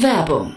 Werbung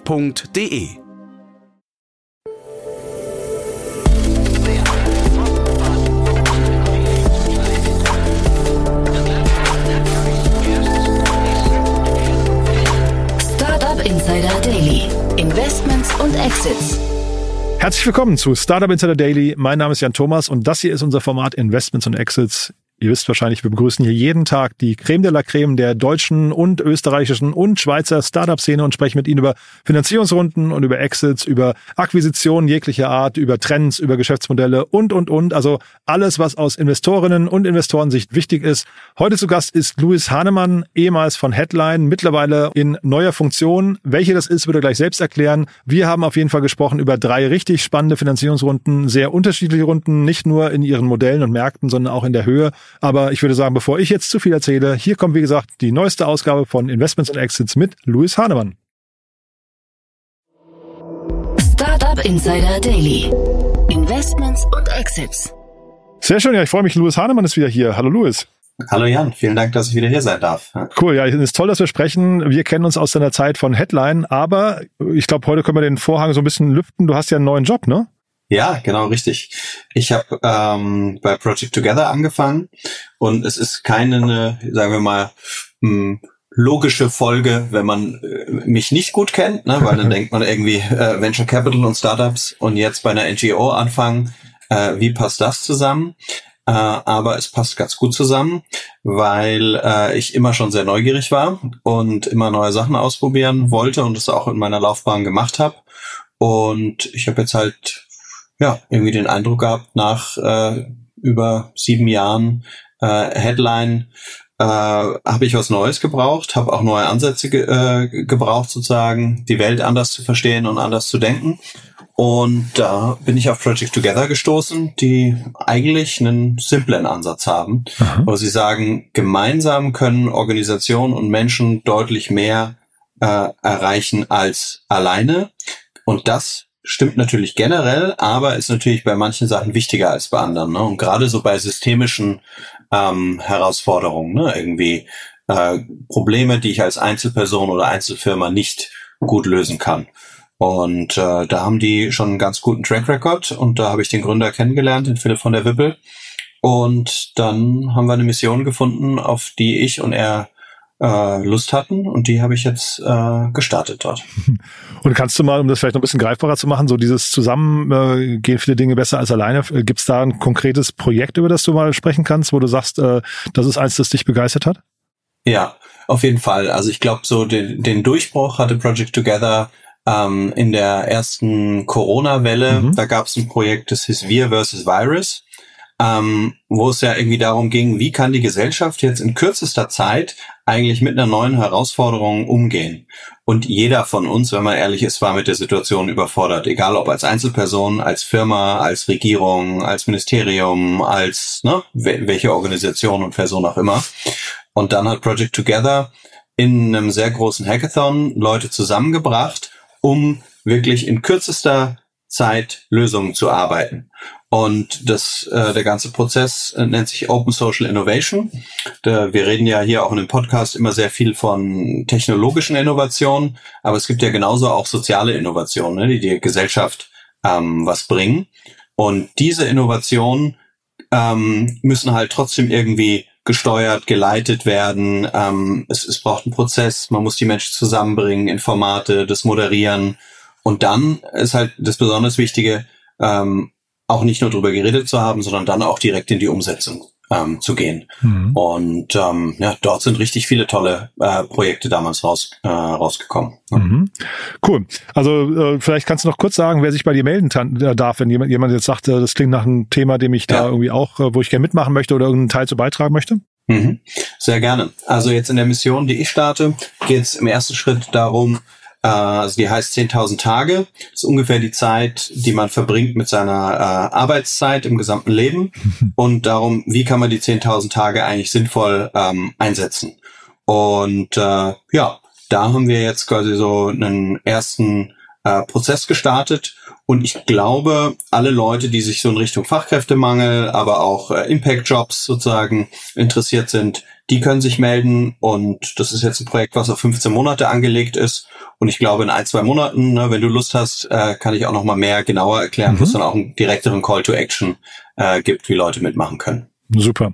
www.ftf.de Startup Insider Daily. Investments und Exits. Herzlich willkommen zu Startup Insider Daily. Mein Name ist Jan Thomas und das hier ist unser Format Investments und Exits. Ihr wisst wahrscheinlich, wir begrüßen hier jeden Tag die Creme de la Creme der deutschen und österreichischen und Schweizer Startup-Szene und sprechen mit ihnen über Finanzierungsrunden und über Exits, über Akquisitionen jeglicher Art, über Trends, über Geschäftsmodelle und, und, und. Also alles, was aus Investorinnen und Investorensicht wichtig ist. Heute zu Gast ist Louis Hahnemann, ehemals von Headline, mittlerweile in neuer Funktion. Welche das ist, würde er gleich selbst erklären. Wir haben auf jeden Fall gesprochen über drei richtig spannende Finanzierungsrunden, sehr unterschiedliche Runden, nicht nur in ihren Modellen und Märkten, sondern auch in der Höhe. Aber ich würde sagen, bevor ich jetzt zu viel erzähle, hier kommt wie gesagt die neueste Ausgabe von Investments and Exits mit Louis Hahnemann. Startup Insider Daily. Investments und Exits. Sehr schön, ja, ich freue mich. Louis Hahnemann ist wieder hier. Hallo Louis. Hallo Jan, vielen Dank, dass ich wieder hier sein darf. Cool, ja, es ist toll, dass wir sprechen. Wir kennen uns aus deiner Zeit von Headline, aber ich glaube, heute können wir den Vorhang so ein bisschen lüften. Du hast ja einen neuen Job, ne? Ja, genau richtig. Ich habe ähm, bei Project Together angefangen und es ist keine, sagen wir mal, mh, hm, logische Folge, wenn man äh, mich nicht gut kennt, ne? weil dann denkt man irgendwie äh, Venture Capital und Startups und jetzt bei einer NGO anfangen, äh, wie passt das zusammen? Äh, aber es passt ganz gut zusammen, weil äh, ich immer schon sehr neugierig war und immer neue Sachen ausprobieren wollte und es auch in meiner Laufbahn gemacht habe. Und ich habe jetzt halt ja, irgendwie den Eindruck gehabt, nach äh, über sieben Jahren äh, Headline äh, habe ich was Neues gebraucht, habe auch neue Ansätze ge äh, gebraucht, sozusagen die Welt anders zu verstehen und anders zu denken. Und da bin ich auf Project Together gestoßen, die eigentlich einen simplen Ansatz haben, Aha. wo sie sagen, gemeinsam können Organisationen und Menschen deutlich mehr äh, erreichen als alleine. Und das stimmt natürlich generell, aber ist natürlich bei manchen Sachen wichtiger als bei anderen. Ne? Und gerade so bei systemischen ähm, Herausforderungen, ne? irgendwie äh, Probleme, die ich als Einzelperson oder Einzelfirma nicht gut lösen kann. Und äh, da haben die schon einen ganz guten Track Record und da habe ich den Gründer kennengelernt, den Philipp von der Wippel. Und dann haben wir eine Mission gefunden, auf die ich und er äh, Lust hatten und die habe ich jetzt äh, gestartet dort. Und kannst du mal, um das vielleicht noch ein bisschen greifbarer zu machen, so dieses Zusammen äh, gehen viele Dinge besser als alleine. Äh, Gibt es da ein konkretes Projekt, über das du mal sprechen kannst, wo du sagst, äh, das ist eins, das dich begeistert hat? Ja, auf jeden Fall. Also ich glaube, so den, den Durchbruch hatte Project Together ähm, in der ersten Corona-Welle. Mhm. Da gab es ein Projekt, das hieß Wir versus Virus ähm, wo es ja irgendwie darum ging, wie kann die Gesellschaft jetzt in kürzester Zeit eigentlich mit einer neuen Herausforderung umgehen. Und jeder von uns, wenn man ehrlich ist, war mit der Situation überfordert. Egal ob als Einzelperson, als Firma, als Regierung, als Ministerium, als ne, welche Organisation und Person auch immer. Und dann hat Project Together in einem sehr großen Hackathon Leute zusammengebracht, um wirklich in kürzester Zeit Lösungen zu arbeiten. Und das, äh, der ganze Prozess äh, nennt sich Open Social Innovation. Da, wir reden ja hier auch in dem Podcast immer sehr viel von technologischen Innovationen, aber es gibt ja genauso auch soziale Innovationen, ne, die der Gesellschaft ähm, was bringen. Und diese Innovationen ähm, müssen halt trotzdem irgendwie gesteuert, geleitet werden. Ähm, es, es braucht einen Prozess, man muss die Menschen zusammenbringen, Informate, das moderieren. Und dann ist halt das besonders Wichtige, ähm, auch nicht nur darüber geredet zu haben, sondern dann auch direkt in die Umsetzung ähm, zu gehen. Mhm. Und ähm, ja, dort sind richtig viele tolle äh, Projekte damals raus, äh, rausgekommen. Mhm. Cool. Also äh, vielleicht kannst du noch kurz sagen, wer sich bei dir melden äh, darf, wenn jemand, jemand jetzt sagt, äh, das klingt nach einem Thema, dem ich ja. da irgendwie auch, äh, wo ich gerne mitmachen möchte oder irgendeinen Teil zu beitragen möchte. Mhm. Sehr gerne. Also jetzt in der Mission, die ich starte, geht es im ersten Schritt darum, also die heißt 10.000 Tage. Das ist ungefähr die Zeit, die man verbringt mit seiner äh, Arbeitszeit im gesamten Leben. Und darum, wie kann man die 10.000 Tage eigentlich sinnvoll ähm, einsetzen? Und äh, ja, da haben wir jetzt quasi so einen ersten äh, Prozess gestartet. Und ich glaube, alle Leute, die sich so in Richtung Fachkräftemangel, aber auch äh, Impact-Jobs sozusagen interessiert sind, die können sich melden. Und das ist jetzt ein Projekt, was auf 15 Monate angelegt ist. Und ich glaube, in ein, zwei Monaten, ne, wenn du Lust hast, äh, kann ich auch noch mal mehr genauer erklären, mhm. wo es dann auch einen direkteren Call to Action äh, gibt, wie Leute mitmachen können. Super.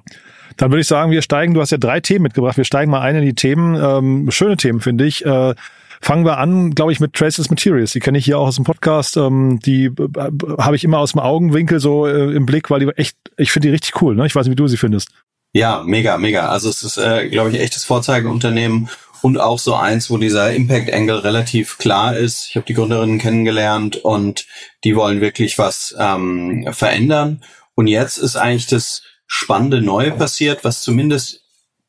Dann würde ich sagen, wir steigen, du hast ja drei Themen mitgebracht, wir steigen mal ein in die Themen. Ähm, schöne Themen, finde ich. Äh, Fangen wir an, glaube ich, mit Traceless Materials. Die kenne ich hier auch aus dem Podcast. Ähm, die äh, habe ich immer aus dem Augenwinkel so äh, im Blick, weil die echt, ich finde die richtig cool. Ne? Ich weiß nicht, wie du sie findest. Ja, mega, mega. Also es ist, äh, glaube ich, echtes Vorzeigeunternehmen und auch so eins, wo dieser Impact Angle relativ klar ist. Ich habe die Gründerinnen kennengelernt und die wollen wirklich was ähm, verändern. Und jetzt ist eigentlich das spannende Neue passiert, was zumindest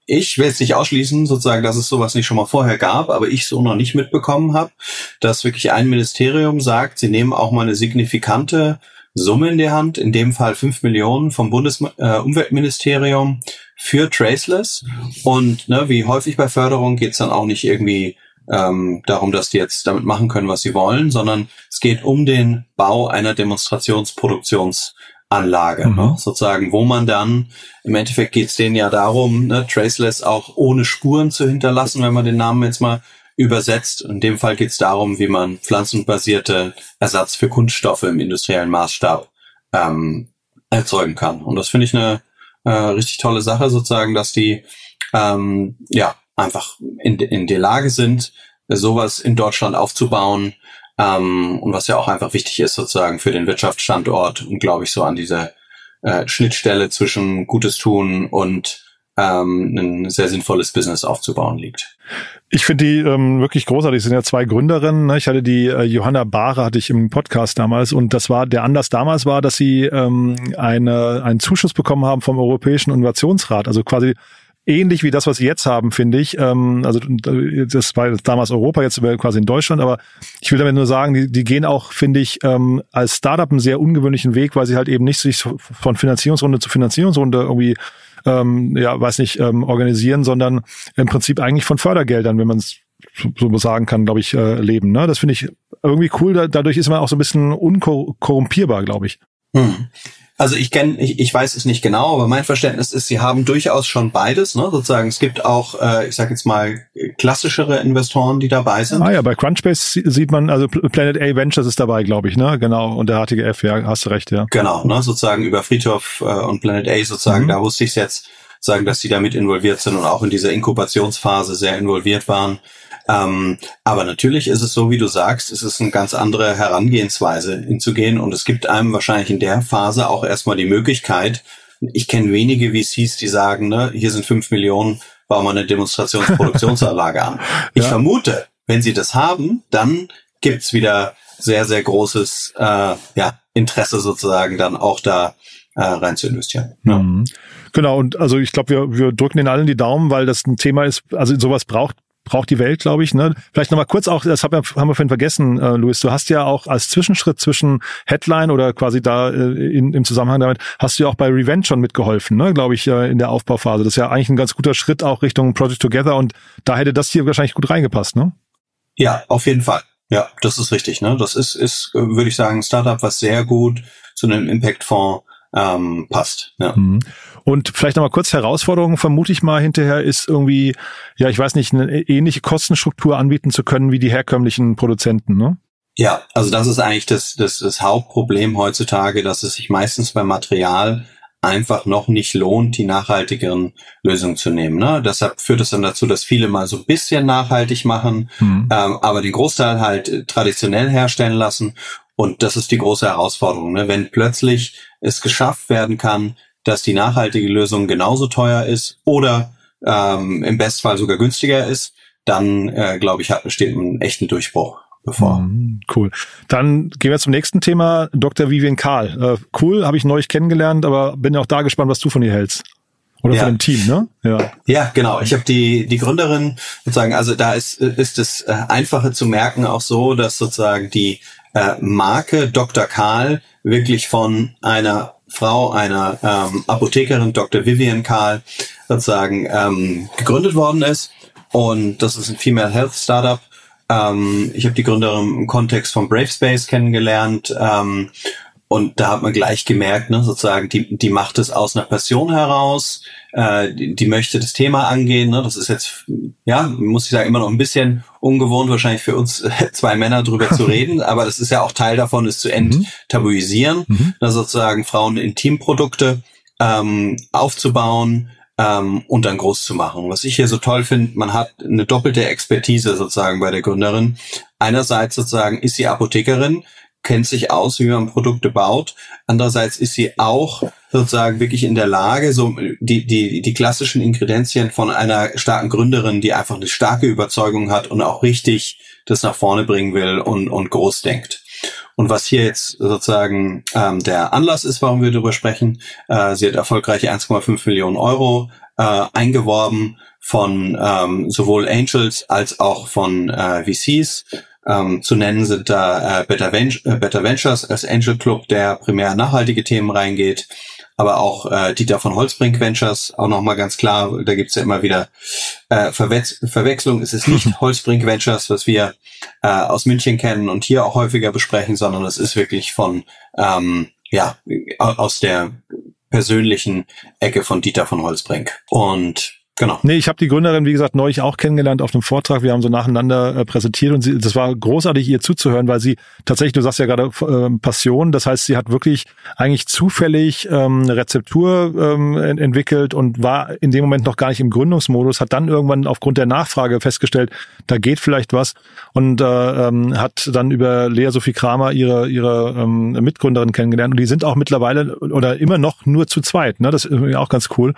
ich will es nicht ausschließen, sozusagen, dass es sowas nicht schon mal vorher gab, aber ich so noch nicht mitbekommen habe, dass wirklich ein Ministerium sagt, sie nehmen auch mal eine signifikante Summe in der Hand, in dem Fall fünf Millionen vom Bundesumweltministerium äh, für Traceless. Und ne, wie häufig bei Förderung geht es dann auch nicht irgendwie ähm, darum, dass die jetzt damit machen können, was sie wollen, sondern es geht um den Bau einer Demonstrationsproduktions Anlage, mhm. ne? sozusagen, wo man dann, im Endeffekt geht es denen ja darum, ne, Traceless auch ohne Spuren zu hinterlassen, wenn man den Namen jetzt mal übersetzt. In dem Fall geht es darum, wie man pflanzenbasierte Ersatz für Kunststoffe im industriellen Maßstab ähm, erzeugen kann. Und das finde ich eine äh, richtig tolle Sache, sozusagen, dass die ähm, ja einfach in, in der Lage sind, sowas in Deutschland aufzubauen, ähm, und was ja auch einfach wichtig ist sozusagen für den Wirtschaftsstandort und glaube ich so an diese äh, Schnittstelle zwischen Gutes tun und ähm, ein sehr sinnvolles Business aufzubauen liegt. Ich finde die ähm, wirklich großartig. Es sind ja zwei Gründerinnen. Ne? Ich hatte die äh, Johanna Bahre hatte ich im Podcast damals und das war der Anlass damals war, dass sie ähm, eine einen Zuschuss bekommen haben vom Europäischen Innovationsrat. Also quasi ähnlich wie das, was sie jetzt haben, finde ich. Ähm, also das war damals Europa, jetzt quasi in Deutschland, aber ich will damit nur sagen, die, die gehen auch, finde ich, ähm, als Startup einen sehr ungewöhnlichen Weg, weil sie halt eben nicht sich von Finanzierungsrunde zu Finanzierungsrunde irgendwie ähm, ja, weiß nicht, ähm, organisieren, sondern im Prinzip eigentlich von Fördergeldern, wenn man es so sagen kann, glaube ich, äh, leben. Ne? Das finde ich irgendwie cool. Da, dadurch ist man auch so ein bisschen unkorrumpierbar, glaube ich. Hm. Also ich kenne, ich, ich weiß es nicht genau, aber mein Verständnis ist, sie haben durchaus schon beides. Ne? Sozusagen, es gibt auch, äh, ich sage jetzt mal, klassischere Investoren, die dabei sind. Ah ja, bei Crunchbase sieht man, also Planet A Ventures ist dabei, glaube ich, ne? Genau. Und der HTGF, ja, hast du recht, ja. Genau, ne? sozusagen über Friedhof äh, und Planet A sozusagen, mhm. da wusste ich jetzt, sagen, dass die damit involviert sind und auch in dieser Inkubationsphase sehr involviert waren. Ähm, aber natürlich ist es so, wie du sagst, es ist eine ganz andere Herangehensweise hinzugehen und es gibt einem wahrscheinlich in der Phase auch erstmal die Möglichkeit, ich kenne wenige VCs, die sagen, ne, hier sind fünf Millionen, bauen wir eine Demonstrationsproduktionsanlage an. Ich ja. vermute, wenn sie das haben, dann gibt's wieder sehr, sehr großes äh, ja, Interesse sozusagen dann auch da äh, rein zu investieren. Ja. Mhm. Genau, und also ich glaube, wir, wir drücken den allen die Daumen, weil das ein Thema ist, also sowas braucht braucht die Welt, glaube ich. Ne? Vielleicht nochmal kurz auch, das haben wir, haben wir vorhin vergessen, äh, Luis, du hast ja auch als Zwischenschritt zwischen Headline oder quasi da äh, in, im Zusammenhang damit, hast du ja auch bei Revenge schon mitgeholfen, ne? glaube ich, äh, in der Aufbauphase. Das ist ja eigentlich ein ganz guter Schritt auch Richtung Project Together und da hätte das hier wahrscheinlich gut reingepasst, ne? Ja, auf jeden Fall. Ja, das ist richtig. Ne? Das ist, ist, äh, würde ich sagen, ein Startup, was sehr gut zu einem Impact-Fonds ähm, passt. Ja. Mhm. Und vielleicht nochmal kurz Herausforderung, vermute ich mal hinterher, ist irgendwie, ja, ich weiß nicht, eine ähnliche Kostenstruktur anbieten zu können wie die herkömmlichen Produzenten, ne? Ja, also das ist eigentlich das, das, das Hauptproblem heutzutage, dass es sich meistens beim Material einfach noch nicht lohnt, die nachhaltigeren Lösungen zu nehmen. Ne? Deshalb führt es dann dazu, dass viele mal so ein bisschen nachhaltig machen, mhm. ähm, aber den Großteil halt traditionell herstellen lassen. Und das ist die große Herausforderung. Ne? Wenn plötzlich es geschafft werden kann, dass die nachhaltige Lösung genauso teuer ist oder ähm, im Bestfall sogar günstiger ist, dann äh, glaube ich, hat steht ein echten Durchbruch bevor. Mm, cool. Dann gehen wir zum nächsten Thema. Dr. Vivian Karl. Äh, cool, habe ich neulich kennengelernt, aber bin auch da gespannt, was du von ihr hältst. Oder ja. von dem Team, ne? Ja, ja genau. Ich habe die, die Gründerin sozusagen, also da ist, ist es äh, einfacher zu merken auch so, dass sozusagen die äh, Marke Dr. Karl wirklich von einer Frau, einer ähm, Apothekerin, Dr. Vivian Karl, sozusagen ähm, gegründet worden ist. Und das ist ein Female Health Startup. Ähm, ich habe die Gründerin im Kontext von Brave Space kennengelernt. Ähm, und da hat man gleich gemerkt, ne, sozusagen, die, die macht es aus einer Passion heraus, äh, die, die möchte das Thema angehen. Ne? Das ist jetzt, ja, muss ich sagen, immer noch ein bisschen ungewohnt, wahrscheinlich für uns zwei Männer drüber zu reden, aber das ist ja auch Teil davon, es zu enttabuisieren, mhm. ne, sozusagen Frauen-Intimprodukte ähm, aufzubauen, ähm, und dann groß zu machen. Was ich hier so toll finde, man hat eine doppelte Expertise sozusagen bei der Gründerin. Einerseits sozusagen ist sie Apothekerin, kennt sich aus, wie man Produkte baut. Andererseits ist sie auch sozusagen wirklich in der Lage, so die, die, die klassischen Ingredienzien von einer starken Gründerin, die einfach eine starke Überzeugung hat und auch richtig das nach vorne bringen will und, und groß denkt. Und was hier jetzt sozusagen ähm, der Anlass ist, warum wir darüber sprechen, äh, sie hat erfolgreiche 1,5 Millionen Euro äh, eingeworben von ähm, sowohl Angels als auch von äh, VCs. Ähm, zu nennen sind da äh, Better, Ven äh, Better Ventures als Angel Club, der primär nachhaltige Themen reingeht aber auch äh, Dieter von Holzbrink Ventures, auch nochmal ganz klar, da gibt's ja immer wieder äh, Verwechs Verwechslung. Es ist nicht Holzbrink Ventures, was wir äh, aus München kennen und hier auch häufiger besprechen, sondern es ist wirklich von, ähm, ja, aus der persönlichen Ecke von Dieter von Holzbrink. Und Genau. Nee, ich habe die Gründerin, wie gesagt, neulich auch kennengelernt auf einem Vortrag. Wir haben so nacheinander äh, präsentiert und sie, das war großartig, ihr zuzuhören, weil sie tatsächlich, du sagst ja gerade äh, Passion, das heißt, sie hat wirklich eigentlich zufällig ähm, eine Rezeptur ähm, entwickelt und war in dem Moment noch gar nicht im Gründungsmodus, hat dann irgendwann aufgrund der Nachfrage festgestellt, da geht vielleicht was und äh, ähm, hat dann über Lea Sophie Kramer ihre, ihre ähm, Mitgründerin kennengelernt und die sind auch mittlerweile oder immer noch nur zu zweit. Ne? Das ist auch ganz cool.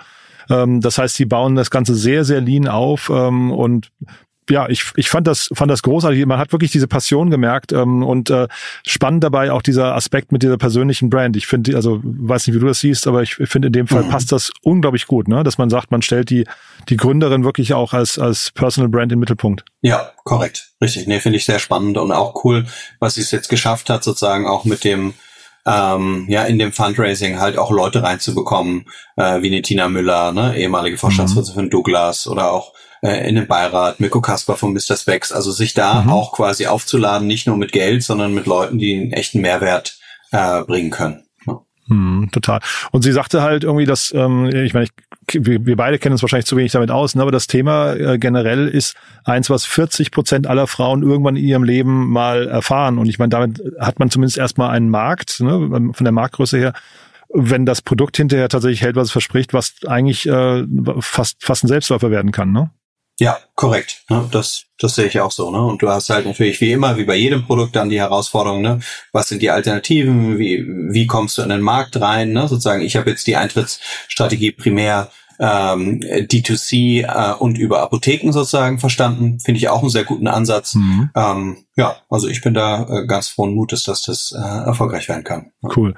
Ähm, das heißt, sie bauen das Ganze sehr, sehr lean auf ähm, und ja, ich, ich fand das, fand das großartig. Man hat wirklich diese Passion gemerkt ähm, und äh, spannend dabei auch dieser Aspekt mit dieser persönlichen Brand. Ich finde, also weiß nicht, wie du das siehst, aber ich finde in dem Fall mhm. passt das unglaublich gut, ne? dass man sagt, man stellt die die Gründerin wirklich auch als als Personal Brand im Mittelpunkt. Ja, korrekt, richtig. Nee, finde ich sehr spannend und auch cool, was sie es jetzt geschafft hat, sozusagen auch mit dem ähm, ja in dem Fundraising halt auch Leute reinzubekommen, äh, wie eine Tina Müller, ne, ehemalige Vorstandsvorsitzende mhm. Douglas oder auch äh, in den Beirat, Mirko Kasper von Mr. Specs, also sich da mhm. auch quasi aufzuladen, nicht nur mit Geld, sondern mit Leuten, die einen echten Mehrwert äh, bringen können. Hm, total. Und sie sagte halt irgendwie, dass, ähm, ich meine, ich, wir, wir beide kennen uns wahrscheinlich zu wenig damit aus, ne, aber das Thema äh, generell ist eins, was 40 Prozent aller Frauen irgendwann in ihrem Leben mal erfahren. Und ich meine, damit hat man zumindest erstmal einen Markt, ne, von der Marktgröße her, wenn das Produkt hinterher tatsächlich hält, was es verspricht, was eigentlich äh, fast, fast ein Selbstläufer werden kann, ne? Ja, korrekt. Ne? Das, das sehe ich auch so. Ne? Und du hast halt natürlich wie immer, wie bei jedem Produkt, dann die Herausforderung, ne? was sind die Alternativen, wie, wie kommst du in den Markt rein? Ne? Sozusagen, ich habe jetzt die Eintrittsstrategie primär ähm, D2C äh, und über Apotheken sozusagen verstanden. Finde ich auch einen sehr guten Ansatz. Mhm. Ähm, ja, also ich bin da äh, ganz frohen Mutes, dass das äh, erfolgreich werden kann. Cool.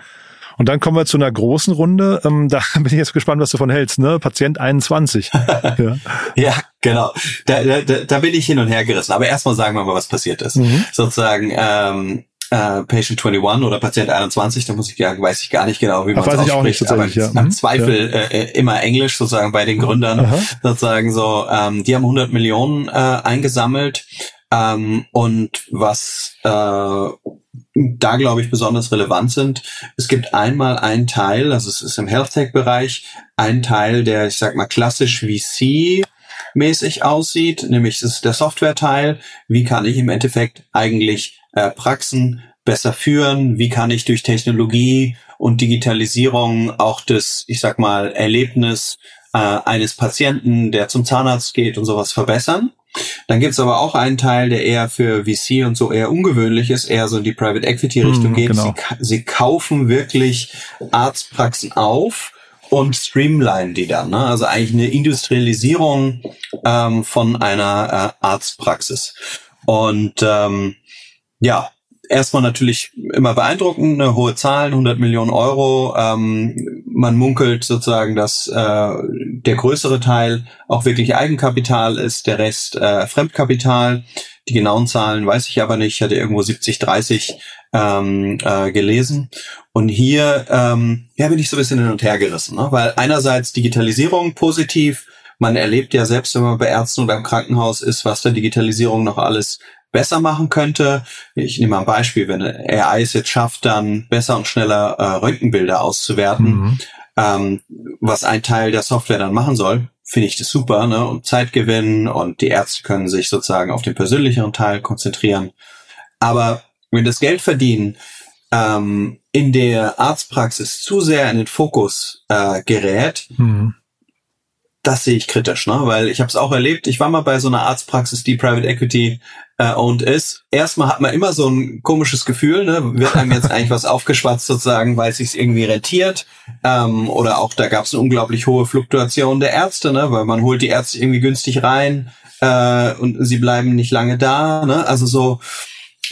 Und dann kommen wir zu einer großen Runde. Ähm, da bin ich jetzt gespannt, was du davon hältst. Ne? Patient 21. ja. ja, genau. Da, da, da bin ich hin und her gerissen. Aber erstmal sagen wir mal, was passiert ist. Mhm. Sozusagen ähm, äh, Patient 21 oder Patient 21, da muss ich ja, weiß ich gar nicht genau, wie man es ausspricht. aber ja. im mhm. Zweifel ja. äh, immer Englisch sozusagen bei den Gründern. Aha. Sozusagen so, ähm, die haben 100 Millionen äh, eingesammelt. Ähm, und was äh, da, glaube ich, besonders relevant sind. Es gibt einmal einen Teil, also es ist im Health Tech-Bereich, ein Teil, der, ich sag mal, klassisch VC mäßig aussieht, nämlich ist der Software-Teil. Wie kann ich im Endeffekt eigentlich äh, Praxen besser führen? Wie kann ich durch Technologie und Digitalisierung auch das, ich sag mal, Erlebnis äh, eines Patienten, der zum Zahnarzt geht und sowas verbessern? Dann gibt's aber auch einen Teil, der eher für VC und so eher ungewöhnlich ist, eher so in die Private Equity Richtung mm, geht. Genau. Sie, sie, kaufen wirklich Arztpraxen auf und streamline die dann. Ne? Also eigentlich eine Industrialisierung ähm, von einer äh, Arztpraxis. Und ähm, ja, erstmal natürlich immer beeindruckend, eine hohe Zahlen, 100 Millionen Euro. Ähm, man munkelt sozusagen, dass äh, der größere Teil auch wirklich Eigenkapital ist, der Rest äh, Fremdkapital. Die genauen Zahlen weiß ich aber nicht. Ich hatte irgendwo 70, 30 ähm, äh, gelesen. Und hier ähm, ja, bin ich so ein bisschen hin und her gerissen, ne? weil einerseits Digitalisierung positiv, man erlebt ja selbst, wenn man bei Ärzten oder im Krankenhaus ist, was der Digitalisierung noch alles besser machen könnte. Ich nehme mal ein Beispiel, wenn AI es jetzt schafft, dann besser und schneller äh, Röntgenbilder auszuwerten, mhm. ähm, was ein Teil der Software dann machen soll, finde ich das super, ne? Und Zeit gewinnen und die Ärzte können sich sozusagen auf den persönlicheren Teil konzentrieren. Aber wenn das Geld verdienen ähm, in der Arztpraxis zu sehr in den Fokus äh, gerät, mhm das sehe ich kritisch, ne? Weil ich habe es auch erlebt, ich war mal bei so einer Arztpraxis, die Private Equity äh, owned ist. Erstmal hat man immer so ein komisches Gefühl, ne? Wird einem jetzt eigentlich was aufgeschwatzt sozusagen, weil es sich irgendwie rentiert. Ähm, oder auch da gab es eine unglaublich hohe Fluktuation der Ärzte, ne? Weil man holt die Ärzte irgendwie günstig rein äh, und sie bleiben nicht lange da, ne? Also so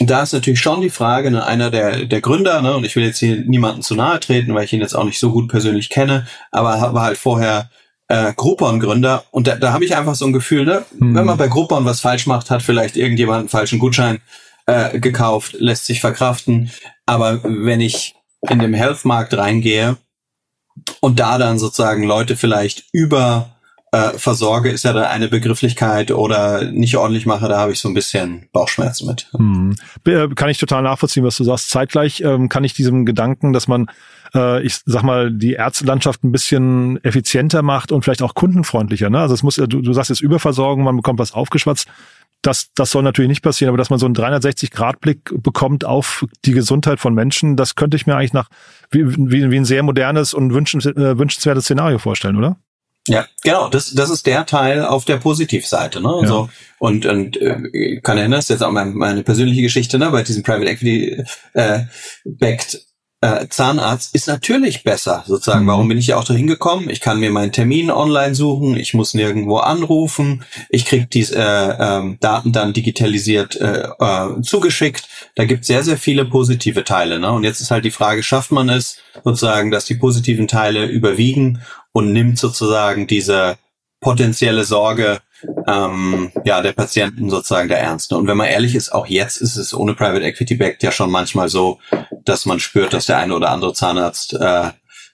da ist natürlich schon die Frage, ne, einer der, der Gründer, ne, und ich will jetzt hier niemanden zu nahe treten, weil ich ihn jetzt auch nicht so gut persönlich kenne, aber war halt vorher äh, Groupon-Gründer und da, da habe ich einfach so ein Gefühl, ne, hm. wenn man bei Groupon was falsch macht, hat vielleicht irgendjemand einen falschen Gutschein äh, gekauft, lässt sich verkraften. Aber wenn ich in dem Health-Markt reingehe und da dann sozusagen Leute vielleicht über äh, versorge, ist ja da eine Begrifflichkeit oder nicht ordentlich mache, da habe ich so ein bisschen Bauchschmerzen mit. Hm. Kann ich total nachvollziehen, was du sagst. Zeitgleich ähm, kann ich diesem Gedanken, dass man äh, ich sag mal, die Ärztelandschaft ein bisschen effizienter macht und vielleicht auch kundenfreundlicher. Ne? Also es muss, du, du sagst jetzt Überversorgung, man bekommt was aufgeschwatzt. Das, das soll natürlich nicht passieren, aber dass man so einen 360-Grad-Blick bekommt auf die Gesundheit von Menschen, das könnte ich mir eigentlich nach wie, wie, wie ein sehr modernes und äh, wünschenswertes Szenario vorstellen, oder? Ja, genau. Das, das ist der Teil auf der Positivseite. Ne? Ja. So, und und äh, kann erinnern, das ist jetzt auch meine, meine persönliche Geschichte ne? bei diesem Private Equity äh, backed äh, Zahnarzt ist natürlich besser, sozusagen. Mhm. Warum bin ich ja auch dahin gekommen? Ich kann mir meinen Termin online suchen, ich muss nirgendwo anrufen, ich krieg die äh, äh, Daten dann digitalisiert äh, äh, zugeschickt. Da gibt sehr, sehr viele positive Teile. Ne? Und jetzt ist halt die Frage, schafft man es sozusagen, dass die positiven Teile überwiegen und nimmt sozusagen diese potenzielle Sorge ähm, ja, der Patienten sozusagen der Ernste. Und wenn man ehrlich ist, auch jetzt ist es ohne Private Equity Backed ja schon manchmal so, dass man spürt, dass der eine oder andere Zahnarzt äh,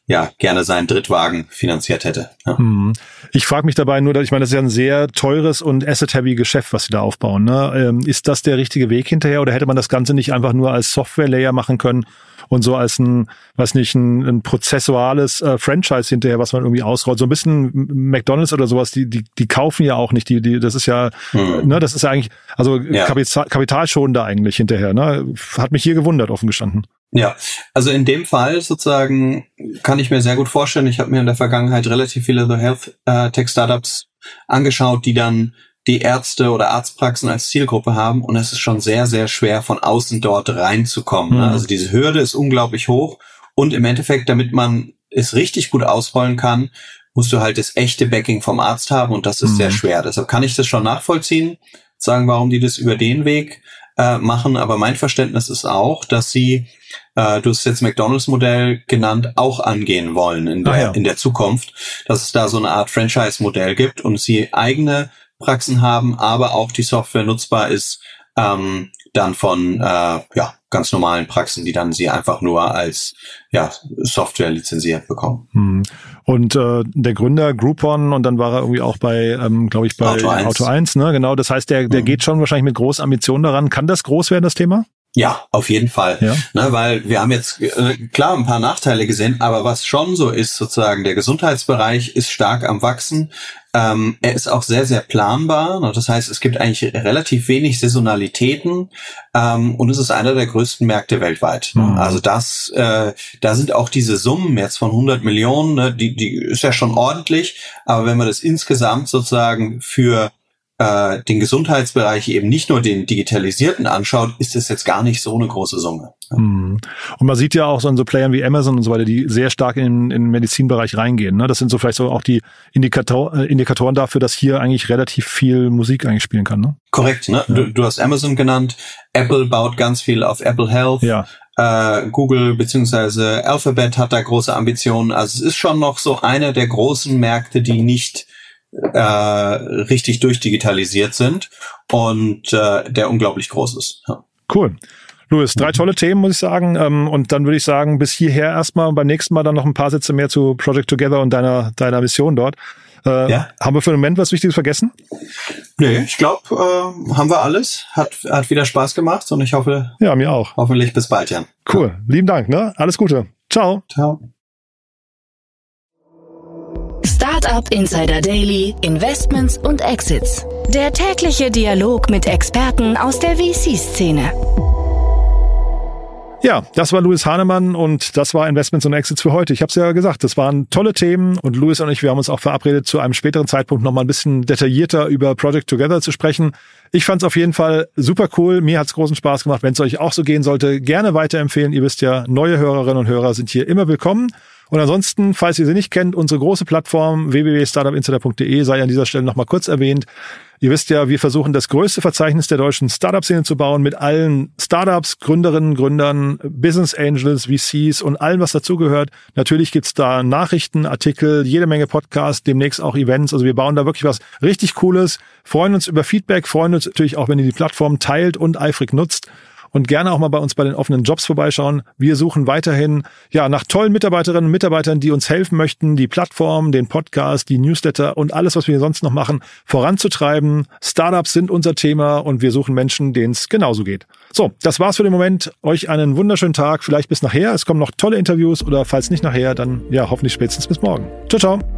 ja gerne seinen Drittwagen finanziert hätte. Ja. Hm. Ich frage mich dabei nur, dass ich meine, das ist ja ein sehr teures und asset-heavy Geschäft, was sie da aufbauen. Ne? Ähm, ist das der richtige Weg hinterher oder hätte man das Ganze nicht einfach nur als Software-Layer machen können und so als ein, was nicht, ein, ein prozessuales äh, Franchise hinterher, was man irgendwie ausrollt. So ein bisschen McDonalds oder sowas, die, die, die kaufen ja auch nicht, die, die, das ist ja, hm. ne, das ist ja eigentlich, also ja. Kapital, kapitalschonender eigentlich hinterher, ne? Hat mich hier gewundert, offen gestanden. Ja, also in dem Fall sozusagen kann ich mir sehr gut vorstellen. Ich habe mir in der Vergangenheit relativ viele The Health äh, Tech Startups angeschaut, die dann die Ärzte oder Arztpraxen als Zielgruppe haben und es ist schon sehr, sehr schwer von außen dort reinzukommen. Mhm. Ne? Also diese Hürde ist unglaublich hoch und im Endeffekt, damit man es richtig gut ausrollen kann, musst du halt das echte Backing vom Arzt haben und das ist mhm. sehr schwer. Deshalb kann ich das schon nachvollziehen, sagen, warum die das über den Weg äh, machen. Aber mein Verständnis ist auch, dass sie, äh, du hast jetzt McDonalds-Modell genannt, auch angehen wollen in der, ah, ja. in der Zukunft, dass es da so eine Art Franchise-Modell gibt und sie eigene Praxen haben, aber auch die Software nutzbar ist ähm, dann von äh, ja, ganz normalen Praxen, die dann sie einfach nur als ja, Software lizenziert bekommen. Hm. Und äh, der Gründer Groupon und dann war er irgendwie auch bei, ähm, glaube ich, bei Auto 1. Auto 1, ne? Genau, das heißt, der, der mhm. geht schon wahrscheinlich mit großen Ambitionen daran. Kann das groß werden, das Thema? Ja, auf jeden Fall. Ja. Ne, weil wir haben jetzt äh, klar ein paar Nachteile gesehen, aber was schon so ist, sozusagen, der Gesundheitsbereich ist stark am Wachsen. Ähm, er ist auch sehr, sehr planbar. Ne? Das heißt, es gibt eigentlich relativ wenig Saisonalitäten ähm, und es ist einer der größten Märkte weltweit. Mhm. Also das, äh, da sind auch diese Summen jetzt von 100 Millionen, ne, die, die ist ja schon ordentlich. Aber wenn man das insgesamt sozusagen für äh, den Gesundheitsbereich eben nicht nur den digitalisierten anschaut, ist es jetzt gar nicht so eine große Summe. Mhm. Und man sieht ja auch so an so Playern wie Amazon und so weiter, die sehr stark in, in den Medizinbereich reingehen. Ne? Das sind so vielleicht so auch die Indikator, äh, Indikatoren dafür, dass hier eigentlich relativ viel Musik eigentlich spielen kann. Ne? Korrekt. Ne? Ja. Du, du hast Amazon genannt. Apple baut ganz viel auf Apple Health. Ja. Äh, Google beziehungsweise Alphabet hat da große Ambitionen. Also es ist schon noch so einer der großen Märkte, die nicht äh, richtig durchdigitalisiert sind und äh, der unglaublich groß ist. Ja. Cool. Louis, drei tolle Themen, muss ich sagen. Ähm, und dann würde ich sagen, bis hierher erstmal und beim nächsten Mal dann noch ein paar Sätze mehr zu Project Together und deiner, deiner Mission dort. Äh, ja. Haben wir für den Moment was Wichtiges vergessen? Nee, ich glaube, äh, haben wir alles. Hat, hat wieder Spaß gemacht und ich hoffe. Ja, mir auch. Hoffentlich bis bald, Jan. Cool. Ja. Lieben Dank, ne? Alles Gute. Ciao. Ciao. Startup Insider Daily, Investments und Exits. Der tägliche Dialog mit Experten aus der VC-Szene. Ja, das war Louis Hahnemann und das war Investments und Exits für heute. Ich habe es ja gesagt, das waren tolle Themen und Louis und ich, wir haben uns auch verabredet, zu einem späteren Zeitpunkt nochmal ein bisschen detaillierter über Project Together zu sprechen. Ich fand es auf jeden Fall super cool. Mir hat es großen Spaß gemacht. Wenn es euch auch so gehen sollte, gerne weiterempfehlen. Ihr wisst ja, neue Hörerinnen und Hörer sind hier immer willkommen. Und ansonsten, falls ihr sie nicht kennt, unsere große Plattform www.startupinsider.de sei an dieser Stelle nochmal kurz erwähnt. Ihr wisst ja, wir versuchen das größte Verzeichnis der deutschen Startup-Szene zu bauen mit allen Startups, Gründerinnen, Gründern, Business Angels, VCs und allem, was dazugehört. Natürlich gibt's da Nachrichten, Artikel, jede Menge Podcasts, demnächst auch Events. Also wir bauen da wirklich was richtig Cooles, freuen uns über Feedback, freuen uns natürlich auch, wenn ihr die Plattform teilt und eifrig nutzt und gerne auch mal bei uns bei den offenen Jobs vorbeischauen. Wir suchen weiterhin ja nach tollen Mitarbeiterinnen und Mitarbeitern, die uns helfen möchten, die Plattform, den Podcast, die Newsletter und alles, was wir sonst noch machen, voranzutreiben. Startups sind unser Thema und wir suchen Menschen, denen es genauso geht. So, das war's für den Moment. Euch einen wunderschönen Tag, vielleicht bis nachher. Es kommen noch tolle Interviews oder falls nicht nachher, dann ja hoffentlich spätestens bis morgen. Ciao, ciao.